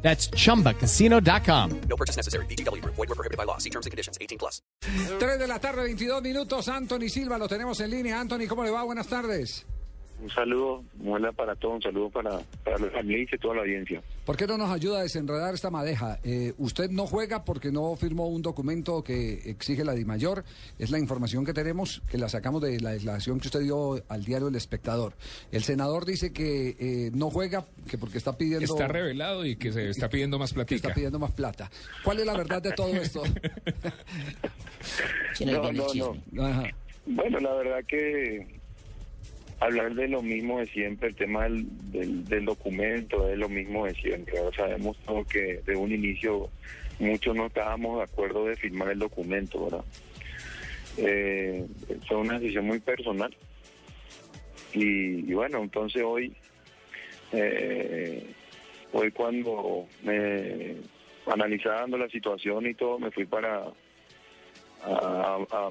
That's chumbacasino.com. No purchase necessary. BGW. Void were prohibited by law. See terms and conditions. 18 plus. 3 de la tarde, 22 minutos. Anthony Silva, lo tenemos en línea. Anthony, ¿cómo le va? Buenas tardes. Un saludo, muela para todos, un saludo para, para los familiares y toda la audiencia. ¿Por qué no nos ayuda a desenredar esta madeja? Eh, usted no juega porque no firmó un documento que exige la DIMAYOR. Es la información que tenemos, que la sacamos de la declaración que usted dio al diario El Espectador. El senador dice que eh, no juega que porque está pidiendo... Está revelado y que se está pidiendo más platica. está pidiendo más plata. ¿Cuál es la verdad de todo esto? No, no, no. Ajá. Bueno, la verdad que hablar de lo mismo de siempre, el tema del, documento es lo mismo de siempre. Sabemos todo que de un inicio muchos no estábamos de acuerdo de firmar el documento, ¿verdad? Eh, fue una decisión muy personal. Y, bueno, entonces hoy, eh, hoy cuando me analizando la situación y todo, me fui para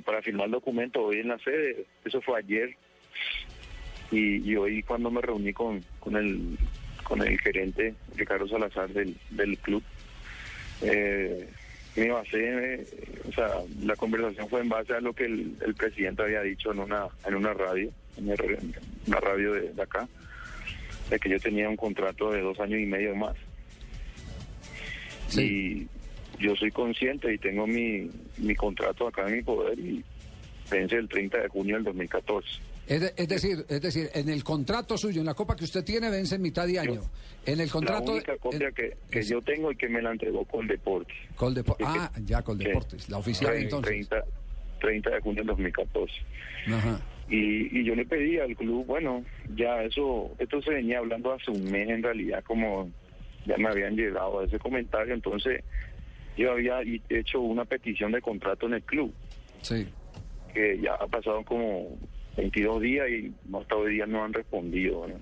para firmar el documento hoy en la sede. Eso fue ayer. Y, y hoy cuando me reuní con, con el con el gerente Ricardo Salazar del, del club, eh, me basé, eh, o sea, la conversación fue en base a lo que el, el presidente había dicho en una en una radio, en el- en radio de, de acá, de que yo tenía un contrato de dos años y medio más. Sí. Y yo soy consciente y tengo mi, mi contrato acá en mi poder y vence el 30 de junio del 2014. Es, de- es decir, es decir, en el contrato suyo, en la copa que usted tiene, vence en mitad de año. En el contrato... la única copia en- que, que es- yo tengo y que me la entregó Coldeportes. Coldepo- Es que- ah, ya, Coldeportes, la oficial Tre- entonces. 30, 30 de junio del 2014. Ajá. Y, y yo le pedí al club, bueno, ya eso, esto se venía hablando hace un mes en realidad, como ya me habían llegado a ese comentario, entonces yo había hecho una petición de contrato en el club, Sí. que ya ha pasado como 22 días y hasta hoy día no han respondido. ¿no?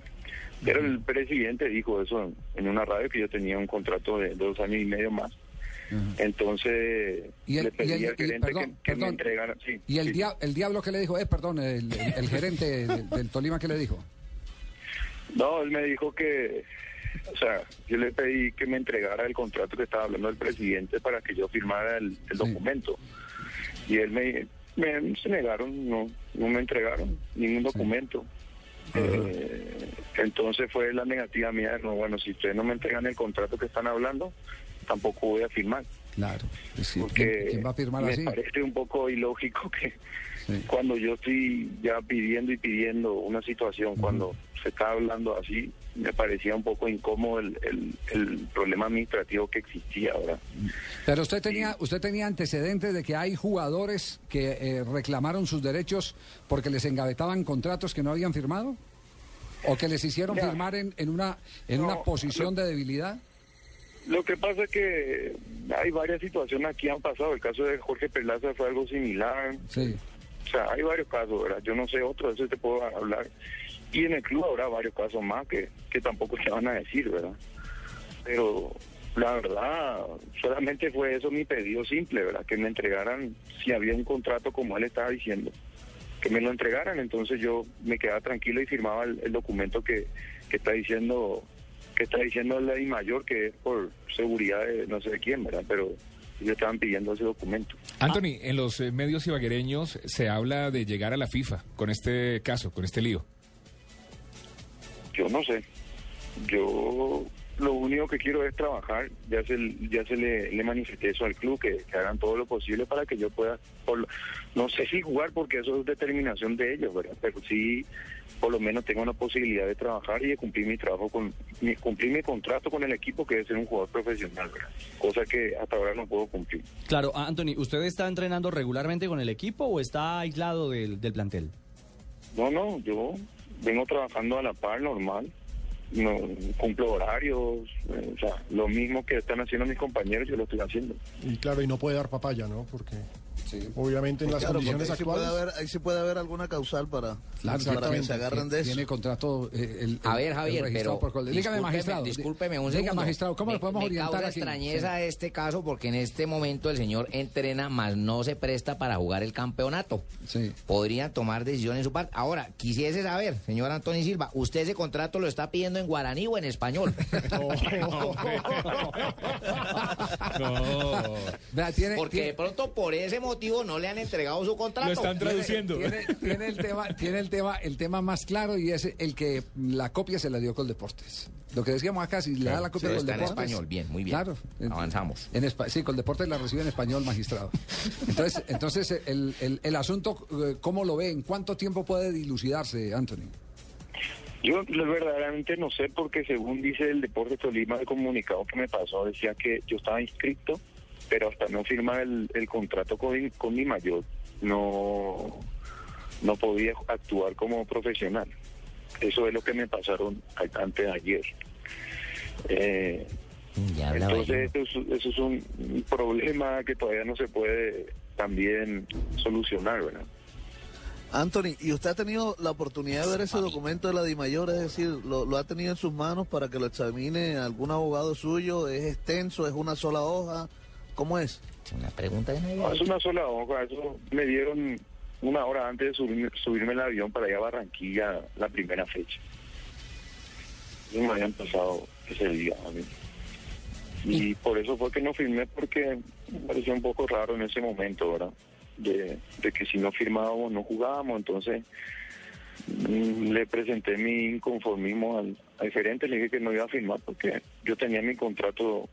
Pero el presidente dijo eso en, una radio que yo tenía un contrato de dos años y medio más. Entonces Y el, le pedí y el- al y- gerente perdón, que, que me entregara. sí, y el, sí. dia- el diablo que le dijo, eh, perdón, el, el- el gerente del, del Tolima que le dijo. No, él me dijo que, o sea, yo le pedí que me entregara el contrato que estaba hablando el presidente para que yo firmara el, el Sí. documento. Y él me, me se negaron, no, no me entregaron ningún documento. Eh, entonces fue la negativa mía, no, bueno, si ustedes no me entregan el contrato que están hablando, tampoco voy a firmar. Claro. pues sí, Porque ¿quién, quién va a firmar me así? parece un poco ilógico que Sí. cuando yo estoy ya pidiendo y pidiendo una situación, cuando se está hablando así, me parecía un poco incómodo el, el, el problema administrativo que existía ahora. Pero usted tenía, usted tenía antecedentes de que hay jugadores que eh, reclamaron sus derechos porque les engavetaban contratos que no habían firmado, o que les hicieron Ya. firmar en, en una en No, una posición lo- de debilidad. Lo que pasa es que hay varias situaciones aquí han pasado. El caso de Jorge Perlaza fue algo similar. Sí. O sea, hay varios casos, ¿verdad? Yo no sé otro, de eso te puedo hablar. Y en el club habrá varios casos más que, que tampoco se van a decir, ¿verdad? Pero la verdad, solamente fue eso mi pedido simple, ¿verdad? Que me entregaran, si había un contrato como él estaba diciendo, que me lo entregaran. Entonces yo me quedaba tranquilo y firmaba el, documento que, que está diciendo que está diciendo la mayor que es por seguridad de no sé de quién, ¿verdad? Pero ellos estaban pidiendo ese documento. Anthony, en los eh, medios ibaguereños se habla de llegar a la FIFA con este caso, con este lío. Yo no sé. Yo lo único que quiero es trabajar. Ya se, ya se le, le manifesté eso al club, que, que hagan todo lo posible para que yo pueda, por no sé si jugar porque eso es determinación de ellos, ¿verdad? Pero sí, por lo menos tengo la posibilidad de trabajar y de cumplir mi trabajo, con mi, cumplir mi contrato con el equipo, que es ser un jugador profesional, ¿verdad? Cosa que hasta ahora no puedo cumplir. Claro, Anthony, ¿usted está entrenando regularmente con el equipo o está aislado del, del plantel? No, no, yo vengo trabajando a la par normal. No, cumplo horarios, eh, o sea, lo mismo que están haciendo mis compañeros, yo lo estoy haciendo. Y claro, y no puede dar papaya, ¿no? Porque obviamente en las Claro, condiciones ahí sí, puede actuales. haber, ahí sí puede haber alguna causal para, Claro, para que se agarren de eso. Tiene contrato. eh, el, A el- ver, el Javier, registrado pero por Dígame, discúlpeme- magistrado. Discúlpeme un segundo. magistrado, ¿cómo me, le podemos me orientar causa aquí? extrañeza este caso porque en este momento el señor entrena, más no se presta para jugar el campeonato. Sí. Podrían tomar decisiones en su parte. Ahora, quisiese saber, señor Antonio Silva, ¿usted ese contrato lo está pidiendo en guaraní o en español? No. Vea, tiene, Porque de pronto por ese motivo no le han entregado su contrato. Lo están traduciendo. Tiene, tiene el tema, tiene el tema, el tema más claro y es el que la copia se la dio Coldeportes. Lo que decíamos acá, si le da la copia Sí, a está en Coldeportes. español, bien, muy bien. Claro. En- Avanzamos. En espa- sí, Coldeportes la recibe en español, magistrado. Entonces, entonces el, el- el asunto, eh, ¿cómo lo ve? ¿En cuánto tiempo puede dilucidarse, Anthony? Yo verdaderamente no sé porque según dice el Deporte Tolima, el comunicado que me pasó decía que yo estaba inscrito, pero hasta no firmar el, el contrato con, con mi mayor no, no podía actuar como profesional. Eso es lo que me pasaron antes de ayer. Eh, Ya entonces eso, es- eso es un, un problema que todavía no se puede también solucionar, ¿verdad? Anthony, ¿y usted ha tenido la oportunidad de ver ese documento de la DIMAYOR? Es decir, ¿lo, lo ha tenido en sus manos para que lo examine algún abogado suyo? ¿Es extenso? ¿Es una sola hoja? ¿Cómo es? Es una pregunta de No, es una sola hoja, eso me dieron una hora antes de subirme, subirme el avión para ir a Barranquilla la primera fecha. Y me habían pasado ese día a mí. Y por eso fue que no firmé porque me pareció un poco raro en ese momento, ¿verdad? De, de que si no firmábamos no jugábamos, entonces mm, le presenté mi inconformismo al, al gerente, le dije que no iba a firmar porque yo tenía mi contrato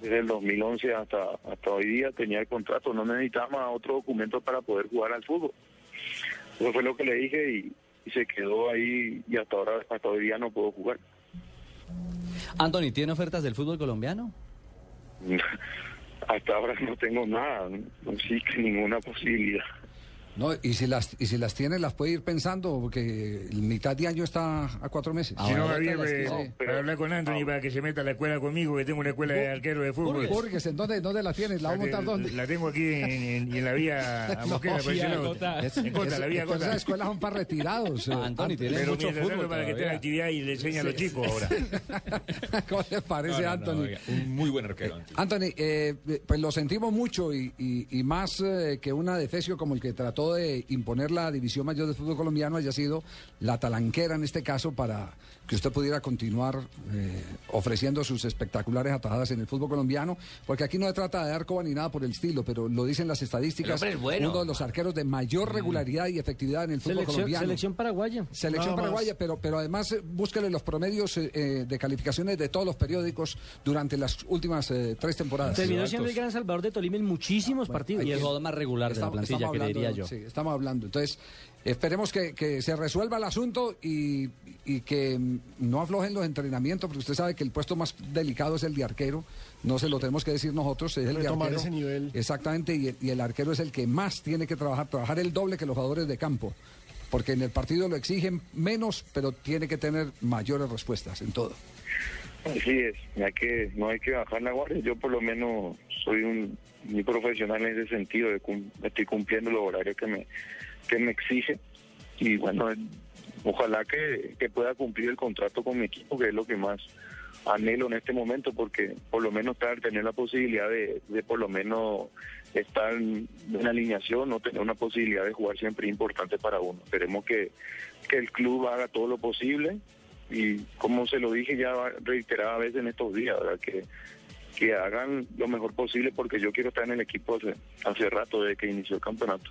desde el 2011 hasta hasta hoy día tenía el contrato, no necesitaba otro documento para poder jugar al fútbol. Eso fue lo que le dije y, y se quedó ahí y hasta ahora hasta hoy día no puedo jugar. Anthony, ¿tiene ofertas del fútbol colombiano? hasta ahora no tengo nada, no existe ninguna posibilidad. No, y si las y si las tiene las puede ir pensando porque el mitad de año está a cuatro meses. Si no, Javier, para hablar con Anthony para que se meta a la escuela conmigo, que tengo una escuela de arquero de fútbol. Burgues, ¿en dónde, dónde la tienes? ¿La va a montar dónde? La tengo aquí en, en- en la vía a Mosquera, por ese vía. En Cota, la vía Cota. esas escuelas son para retirados. eh. Anthony, tiene Pero mucho fútbol para que esté en todavía. actividad y le enseñe a los chicos ahora. ¿Cómo le parece, No, no, no, Anthony? oiga, un muy buen arquero. Anthony. Anthony, eh, pues lo sentimos mucho y, y- y más eh, que una defesio como el que trató de imponer la división mayor del fútbol colombiano haya sido la talanquera en este caso para que usted pudiera continuar eh, ofreciendo sus espectaculares atajadas en el fútbol colombiano, porque aquí no se trata de dar coba ni nada por el estilo, pero lo dicen las estadísticas, El es bueno. uno de los arqueros de mayor regularidad y efectividad en el fútbol Selección, colombiano. selección paraguaya. Selección paraguaya, pero, pero además eh, búsquele los promedios eh, eh, de calificaciones de todos los periódicos durante las últimas eh, tres temporadas. Terminó siendo el gran salvador de Tolima en muchísimos partidos. Y el jugador más regular de la plantilla, estamos creería hablando, yo. Sí, estamos hablando. Entonces, esperemos que, que se resuelva el asunto y, y que no aflojen los entrenamientos, porque usted sabe que el puesto más delicado es el de arquero. No se lo tenemos que decir nosotros, es el de arquero. ese nivel. Exactamente, y el, y el arquero es el que más tiene que trabajar, trabajar el doble que los jugadores de campo. Porque en el partido lo exigen menos, pero tiene que tener mayores respuestas en todo. Así es, hay que, no hay que bajar la guardia. Yo por lo menos soy un muy profesional en ese sentido, de cum- estoy cumpliendo los horarios que me, que me exige y bueno, ojalá que pueda cumplir el contrato con mi equipo, que es lo que más anhelo en este momento, porque por lo menos estar, tener la posibilidad de, por lo menos estar en alineación o tener una posibilidad de jugar siempre importante para uno. Esperemos que, que el club haga todo lo posible y como se lo dije ya reiterada veces en estos días. Que, que hagan lo mejor posible porque yo quiero estar en el equipo hace, hace rato desde que inició el campeonato.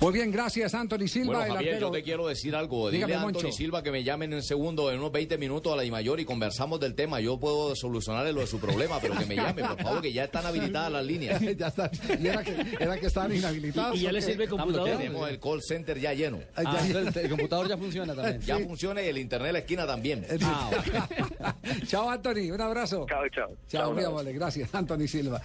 Muy bien, gracias Anthony Silva. Bueno, el Javier, arquero. yo te quiero decir algo. Dile Dígame, a Anthony Moncho. Silva que me llamen en segundo, en unos 20 minutos a la Dimayor y conversamos del tema. Yo puedo solucionarle lo de su problema, pero que me llame, por favor, que ya están habilitadas las líneas. ya está. Y era que, era que estaban inhabilitados. ¿Y ya le sirve computador? Tenemos el call center ya lleno. Ah, ya- el computador ya funciona también. Ya funciona y el internet de la esquina también. Ah. Chao, Anthony. Un abrazo. Chao, chao. Chao, un muy amable. Gracias, Anthony Silva.